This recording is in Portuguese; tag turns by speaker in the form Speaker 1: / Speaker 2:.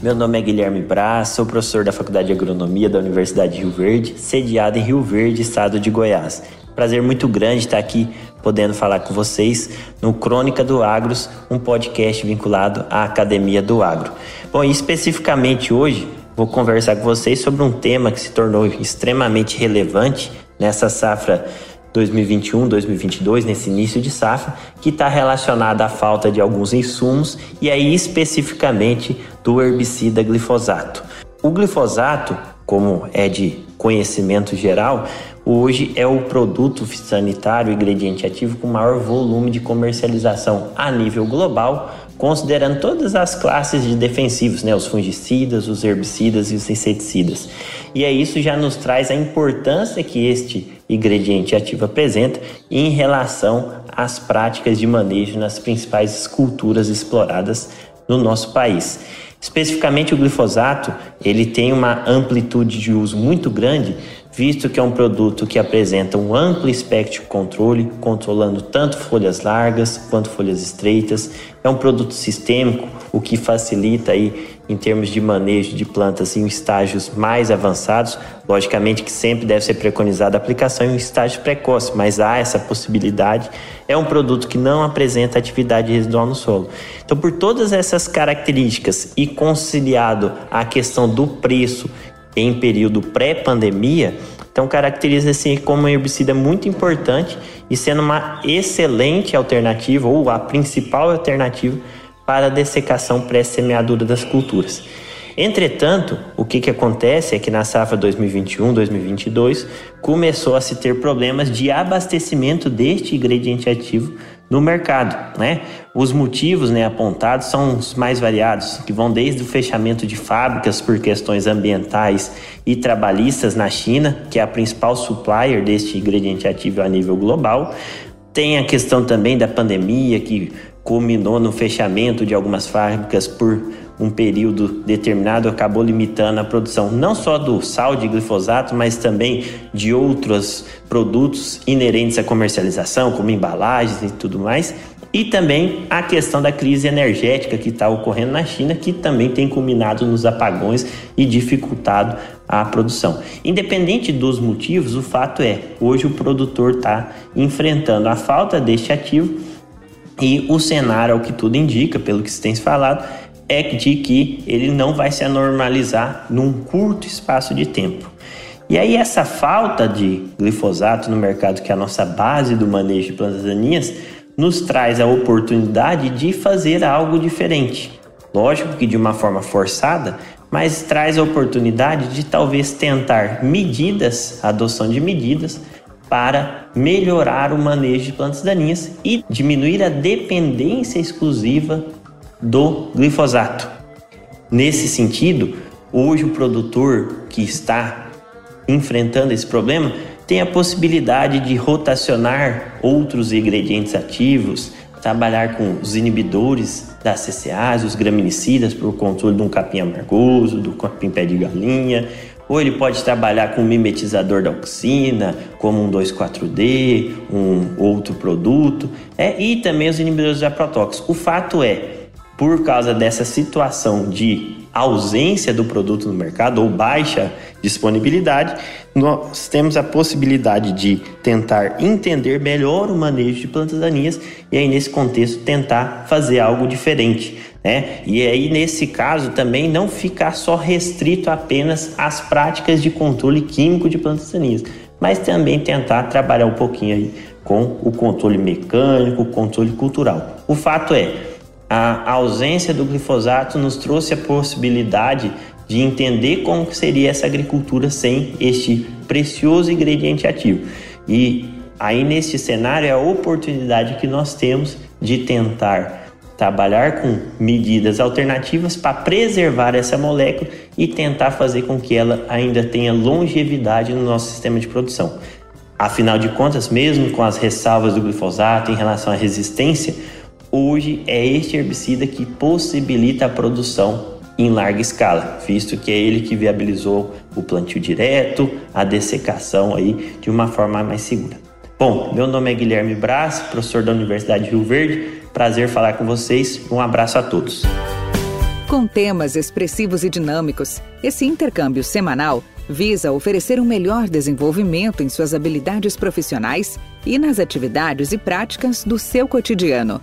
Speaker 1: Meu nome é Guilherme Braz, sou professor da Faculdade de Agronomia da Universidade de Rio Verde, sediado em Rio Verde, estado de Goiás. Prazer muito grande estar aqui podendo falar com vocês no Crônica do Agros, um podcast vinculado à Academia do Agro. Bom, e especificamente hoje vou conversar com vocês sobre um tema que se tornou extremamente relevante nessa safra 2021, 2022, nesse início de safra, que está relacionada à falta de alguns insumos e aí especificamente do herbicida glifosato. O glifosato, como é de conhecimento geral, hoje é o produto sanitário ingrediente ativo com maior volume de comercialização a nível global, considerando todas as classes de defensivos, né, os fungicidas, os herbicidas e os inseticidas. E é isso já nos traz a importância que este ingrediente ativo apresenta em relação às práticas de manejo nas principais culturas exploradas no nosso país. Especificamente o glifosato, ele tem uma amplitude de uso muito grande, visto que é um produto que apresenta um amplo espectro de controle, controlando tanto folhas largas quanto folhas estreitas. É um produto sistêmico, o que facilita aí em termos de manejo de plantas em estágios mais avançados. Logicamente que sempre deve ser preconizada a aplicação em um estágio precoce, mas há essa possibilidade. É um produto que não apresenta atividade residual no solo. Então, por todas essas características e conciliado à questão do preço em período pré-pandemia, então caracteriza-se como um herbicida muito importante e sendo uma excelente alternativa ou a principal alternativa para a dessecação pré-semeadura das culturas. Entretanto, o que, que acontece é que na safra 2021-2022 começou a se ter problemas de abastecimento deste ingrediente ativo no mercado. Né? Os motivos né, apontados são os mais variados, que vão desde o fechamento de fábricas por questões ambientais e trabalhistas na China, que é a principal supplier deste ingrediente ativo a nível global. Tem a questão também da pandemia, que culminou no fechamento de algumas fábricas por um período determinado, acabou limitando a produção não só do sal de glifosato, mas também de outros produtos inerentes à comercialização, como embalagens e tudo mais. E também a questão da crise energética que está ocorrendo na China, que também tem culminado nos apagões e dificultado a produção. Independente dos motivos, o fato é, hoje o produtor está enfrentando a falta deste ativo e o cenário, ao que tudo indica, pelo que se tem falado, é de que ele não vai se anormalizar num curto espaço de tempo. E aí essa falta de glifosato no mercado, que é a nossa base do manejo de plantas daninhas, nos traz a oportunidade de fazer algo diferente. Lógico que de uma forma forçada, mas traz a oportunidade de talvez tentar medidas, adoção de medidas para melhorar o manejo de plantas daninhas e diminuir a dependência exclusiva do glifosato. Nesse sentido, hoje o produtor que está enfrentando esse problema tem a possibilidade de rotacionar outros ingredientes ativos, trabalhar com os inibidores das CCAs, os graminicidas para o controle de um capim amargoso, do capim pé de galinha, ou ele pode trabalhar com um mimetizador da auxina, como um 2,4-D, um outro produto, é, e também os inibidores de aprotóxicos. O fato é, por causa dessa situação de ausência do produto no mercado ou baixa disponibilidade, nós temos a possibilidade de tentar entender melhor o manejo de plantas daninhas e aí nesse contexto tentar fazer algo diferente. Né? E aí, nesse caso, também não ficar só restrito apenas às práticas de controle químico de plantas daninhas, mas também tentar trabalhar um pouquinho aí com o controle mecânico, o controle cultural. O fato é, a ausência do glifosato nos trouxe a possibilidade de entender como seria essa agricultura sem este precioso ingrediente ativo. E aí neste cenário é a oportunidade que nós temos de tentar trabalhar com medidas alternativas para preservar essa molécula e tentar fazer com que ela ainda tenha longevidade no nosso sistema de produção. Afinal de contas, mesmo com as ressalvas do glifosato em relação à resistência, hoje é este herbicida que possibilita a produção em larga escala, visto que é ele que viabilizou o plantio direto, a dessecação aí de uma forma mais segura. Bom, meu nome é Guilherme Braz, professor da Universidade de Rio Verde. Prazer falar com vocês. Um abraço a todos.
Speaker 2: Com temas expressivos e dinâmicos, esse intercâmbio semanal visa oferecer um melhor desenvolvimento em suas habilidades profissionais e nas atividades e práticas do seu cotidiano.